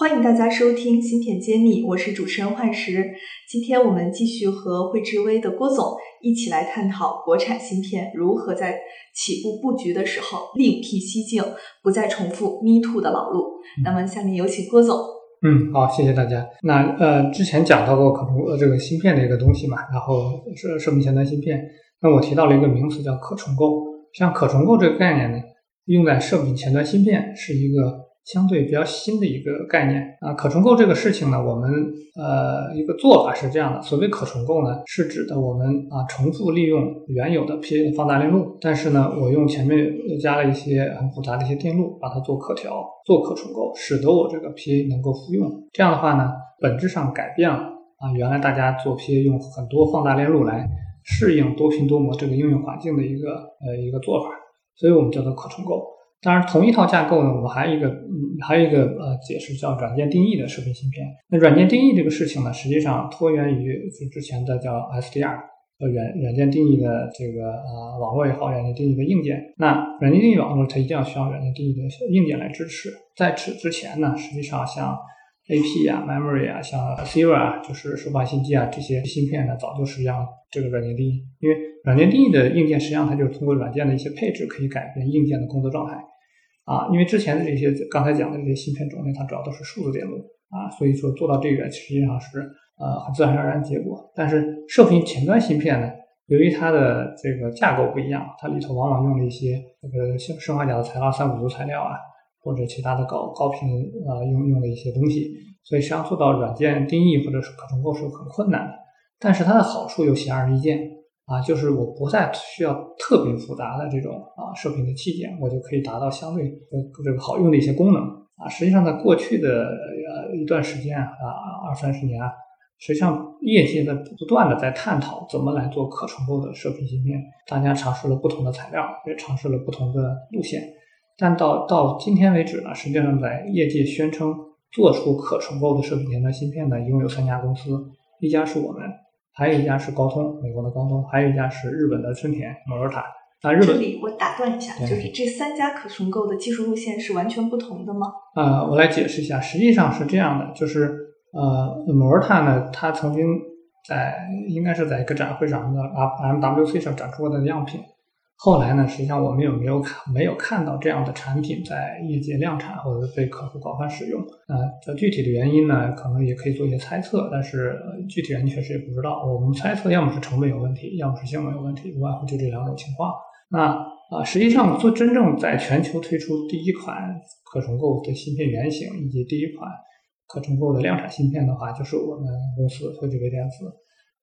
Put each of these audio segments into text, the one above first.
欢迎大家收听芯片揭秘，我是主持人幻石。今天我们继续和汇智微的郭总一起来探讨国产芯片如何在起步布局的时候另辟蹊径，不再重复 Me Too 的老路。那么下面有请郭总。嗯，好，谢谢大家。那呃，之前讲到过可重呃这个芯片的一个东西嘛，然后是射频前端芯片。那我提到了一个名词叫可重构，像可重构这个概念呢，用在射频前端芯片是一个。相对比较新的一个概念啊，可重构这个事情呢，我们呃一个做法是这样的。所谓可重构呢，是指的我们啊重复利用原有的 PA 的放大链路，但是呢，我用前面加了一些很复杂的一些电路，把它做可调、做可重构，使得我这个 PA 能够复用。这样的话呢，本质上改变了啊原来大家做 PA 用很多放大链路来适应多频多模这个应用环境的一个呃一个做法，所以我们叫做可重构。当然，同一套架构呢，我们还有一个，嗯，还有一个呃解释叫软件定义的射频芯片。那软件定义这个事情呢，实际上脱源于就之前的叫 SDR，呃软软件定义的这个呃网络也好，软件定义的硬件。那软件定义网络它一定要需要软件定义的硬件来支持。在此之前呢，实际上像 AP 啊、Memory 啊、像 Sierra 啊，就是数码信息啊这些芯片呢，早就实际上这个软件定义，因为软件定义的硬件实际上它就是通过软件的一些配置可以改变硬件的工作状态。啊，因为之前的这些刚才讲的这些芯片种类，它主要都是数字电路啊，所以说做到这个实际上是呃很自然而然的结果。但是射频前端芯片呢，由于它的这个架构不一样，它里头往往用了一些这个生生化钾的材料、三五族材料啊，或者其他的高高频啊用用的一些东西，所以实际上做到软件定义或者是可重构是很困难的。但是它的好处又显而易见。啊，就是我不再需要特别复杂的这种啊射频的器件，我就可以达到相对呃这个好用的一些功能啊。实际上，在过去的呃一段时间啊，二三十年啊，实际上业界在不断的在探讨怎么来做可重构的射频芯片，大家尝试了不同的材料，也尝试了不同的路线，但到到今天为止呢，实际上在业界宣称做出可重构的射频前端芯片的一共有三家公司，一家是我们。还有一家是高通，美国的高通，还有一家是日本的春田摩尔塔。啊，日本这里我打断一下，就是这三家可重构的技术路线是完全不同的吗？啊，我来解释一下，实际上是这样的，就是呃，摩尔塔呢，它曾经在应该是在一个展会上的 MWC 上展出过的样品。后来呢，实际上我们有没有看没有看到这样的产品在业界量产或者被客户广泛使用？啊，这具体的原因呢，可能也可以做一些猜测，但是具体原因确实也不知道。我们猜测，要么是成本有问题，要么是性能有问题，无外乎就这两种情况。那啊，实际上做真正在全球推出第一款可重构的芯片原型以及第一款可重构的量产芯片的话，就是我们公司汇智微电子。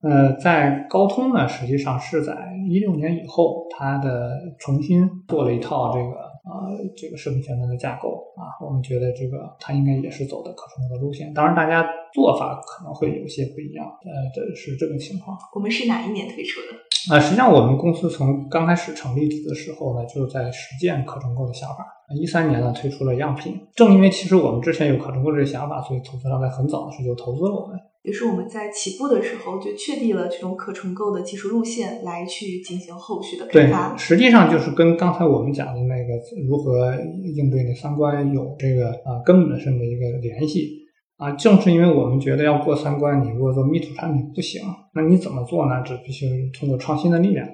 呃，在高通呢，实际上是在一六年以后，它的重新做了一套这个呃这个视频前端的架构啊，我们觉得这个它应该也是走的可重构的路线。当然，大家做法可能会有些不一样，呃，这是这种情况。我们是哪一年推出的？啊，实际上我们公司从刚开始成立的时候呢，就在实践可重构的想法。一三年呢，推出了样品。正因为其实我们之前有可重构这个想法，所以投资商在很早的时候就投资了我们。也是我们在起步的时候就确定了这种可重构的技术路线，来去进行后续的开发。对，实际上就是跟刚才我们讲的那个如何应对那三观有这个啊根本性的一个联系啊。正是因为我们觉得要过三关，你如果做密图产品不行，那你怎么做呢？这必须通过创新的力量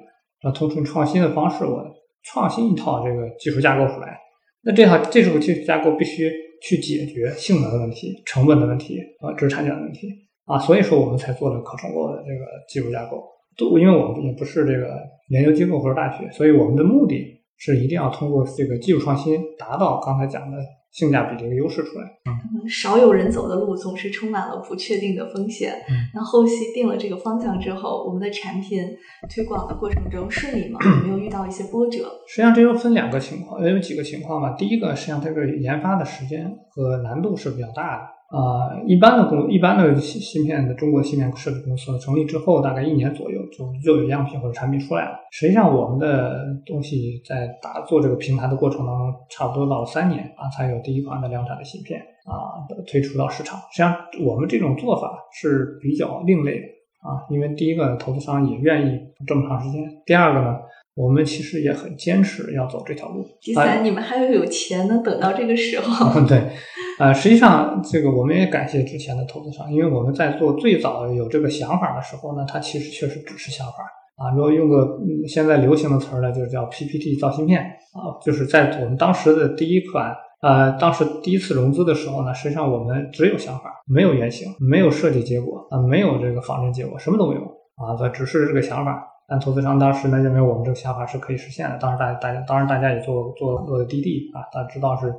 啊，通过创新的方式，我创新一套这个技术架构出来。那这套这种技术架构必须去解决性能的问题、成本的问题啊、知识产权的问题。啊，所以说我们才做了可重构的这个技术架构。都因为我们也不是这个研究机构或者大学，所以我们的目的是一定要通过这个技术创新，达到刚才讲的性价比这个优势出来。嗯，少有人走的路总是充满了不确定的风险。嗯，那后期定了这个方向之后，我们的产品推广的过程中顺利吗？有没有遇到一些波折？实际上，这又分两个情况，有几个情况吧。第一个，实际上这个研发的时间和难度是比较大的。啊，一般的公一般的芯芯片的中国芯片设计公司成立之后，大概一年左右就就有样品或者产品出来了。实际上，我们的东西在打做这个平台的过程当中，差不多到了三年啊，才有第一款的量产的芯片啊推出到市场。实际上，我们这种做法是比较另类的啊，因为第一个投资商也愿意这么长时间，第二个呢，我们其实也很坚持要走这条路。第三，你们还要有钱能等到这个时候。对。呃，实际上这个我们也感谢之前的投资商，因为我们在做最早有这个想法的时候呢，它其实确实只是想法啊。如果用个现在流行的词儿呢，就是叫 PPT 造芯片啊，就是在我们当时的第一款。呃，当时第一次融资的时候呢，实际上我们只有想法，没有原型，没有设计结果啊，没有这个仿真结果，什么都没有啊，这只是这个想法。但投资商当时呢，认为我们这个想法是可以实现的。当时大家大家，当然大家也做做很多的滴滴啊，大家知道是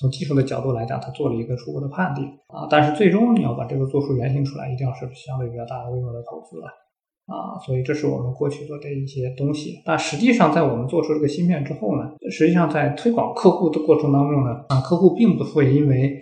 从技术的角度来讲，他做了一个初步的判定啊。但是最终你要把这个做出原型出来，一定要是相对比较大的规模的投资了。啊，所以这是我们过去做的一些东西。但实际上，在我们做出这个芯片之后呢，实际上在推广客户的过程当中呢，啊，客户并不会因为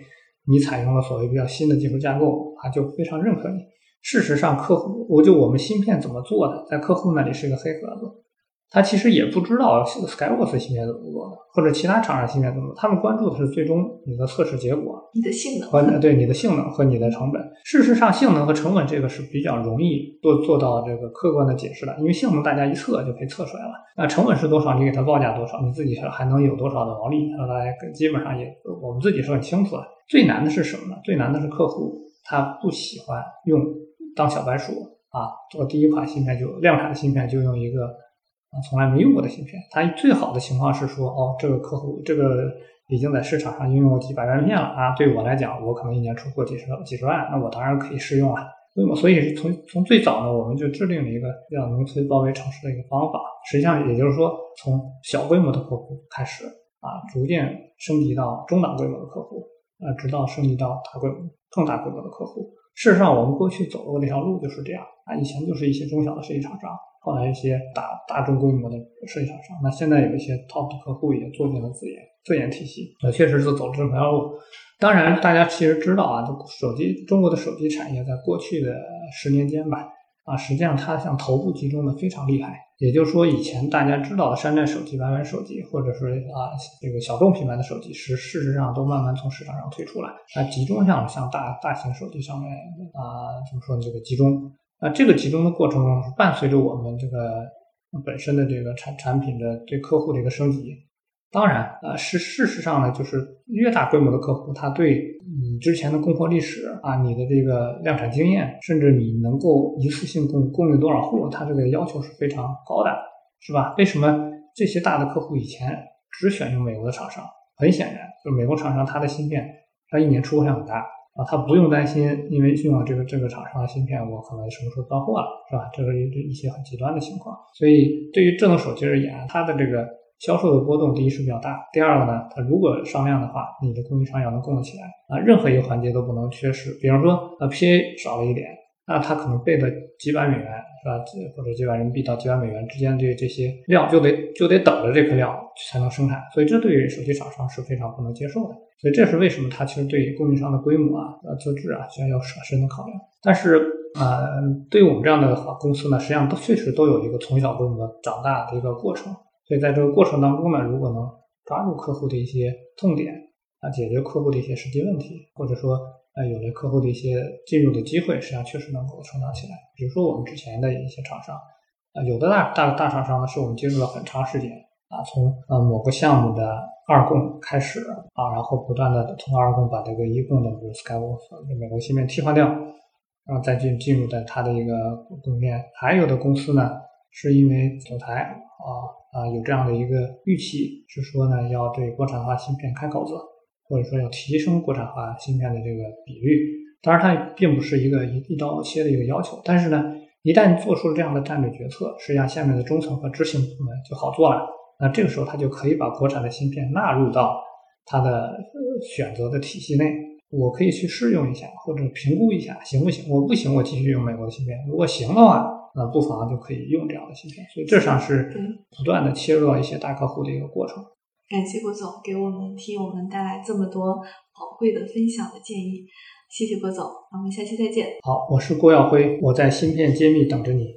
你采用了所谓比较新的技术架构，他就非常认可你。事实上，客户，我就我们芯片怎么做的，在客户那里是一个黑盒子。他其实也不知道 Skyworks 芯片怎么做的，或者其他厂商芯片怎么做。他们关注的是最终你的测试结果，你的性能和对你的性能和你的成本。事实上，性能和成本这个是比较容易做做到这个客观的解释的，因为性能大家一测就可以测出来了。那成本是多少，你给它报价多少，你自己还能有多少的毛利，那大家基本上也我们自己是很清楚的。最难的是什么呢？最难的是客户他不喜欢用当小白鼠啊，做第一款芯片就量产的芯片就用一个。啊，从来没用过的芯片，它最好的情况是说，哦，这个客户这个已经在市场上应用了几百万片了啊，对我来讲，我可能一年出货几十几十万，那我当然可以试用啊。那么，所以从从最早呢，我们就制定了一个叫农村包围城市的一个方法，实际上也就是说，从小规模的客户开始啊，逐渐升级到中档规模的客户，啊，直到升级到大规模、更大规模的客户。事实上，我们过去走过那条路就是这样啊，以前就是一些中小的设计厂商。后来一些大大众规模的设计厂商，那现在有一些 top 的客户也做进了自研自研体系，那确实是走了这条路。当然，大家其实知道啊，手机中国的手机产业在过去的十年间吧，啊，实际上它向头部集中的非常厉害。也就是说，以前大家知道的山寨手机、歪歪手机，或者是啊这个小众品牌的手机，实事实上都慢慢从市场上退出了，它集中向向大大型手机上面啊，怎么说呢？这个集中。啊，这个集中的过程中，伴随着我们这个本身的这个产产品的对客户的一个升级。当然，呃，是事实上呢，就是越大规模的客户，他对你之前的供货历史啊，你的这个量产经验，甚至你能够一次性供供应多少户，他这个要求是非常高的，是吧？为什么这些大的客户以前只选用美国的厂商？很显然，就是美国厂商它的芯片，它一年出货量很大。啊，他不用担心，因为用了这个这个厂商的芯片，我可能什么时候到货了，是吧？这是一一些很极端的情况。所以对于智能手机而言，它的这个销售的波动，第一是比较大，第二个呢，它如果上量的话，你的供应商要能供得起来啊，任何一个环节都不能缺失。比方说，呃，PA 少了一点，那它可能备的几百美元，是吧？或者几万人民币到几万美元之间的这些量，就得就得等着这批量才能生产。所以这对于手机厂商是非常不能接受的。所以这是为什么它其实对于供应商的规模啊、资质啊，需要有深深的考量。但是啊，对于我们这样的公司呢，实际上都确实都有一个从小规模长大的一个过程。所以在这个过程当中呢，如果能抓住客户的一些痛点啊，解决客户的一些实际问题，或者说那有了客户的一些进入的机会，实际上确实能够成长起来。比如说我们之前的一些厂商啊，有的大大大厂商呢，是我们接触了很长时间啊，从呃某个项目的。二供开始啊，然后不断的通过二供把这个一供的，比如 skywork 美国芯片替换掉，然后再进进入在它的一个供应链。还有的公司呢，是因为总裁啊啊有这样的一个预期，是说呢要对国产化芯片开口子，或者说要提升国产化芯片的这个比率。当然，它并不是一个一一刀切的一个要求，但是呢，一旦做出了这样的战略决策，实际上下面的中层和执行部门就好做了。那这个时候，他就可以把国产的芯片纳入到他的选择的体系内。我可以去试用一下，或者评估一下行不行？我不行，我继续用美国的芯片。如果行的话，那不妨就可以用这样的芯片。所以这上是不断的切入到一些大客户的一个过程。感谢郭总给我们替我们带来这么多宝贵的分享的建议，谢谢郭总。我们下期再见。好，我是郭耀辉，我在芯片揭秘等着你。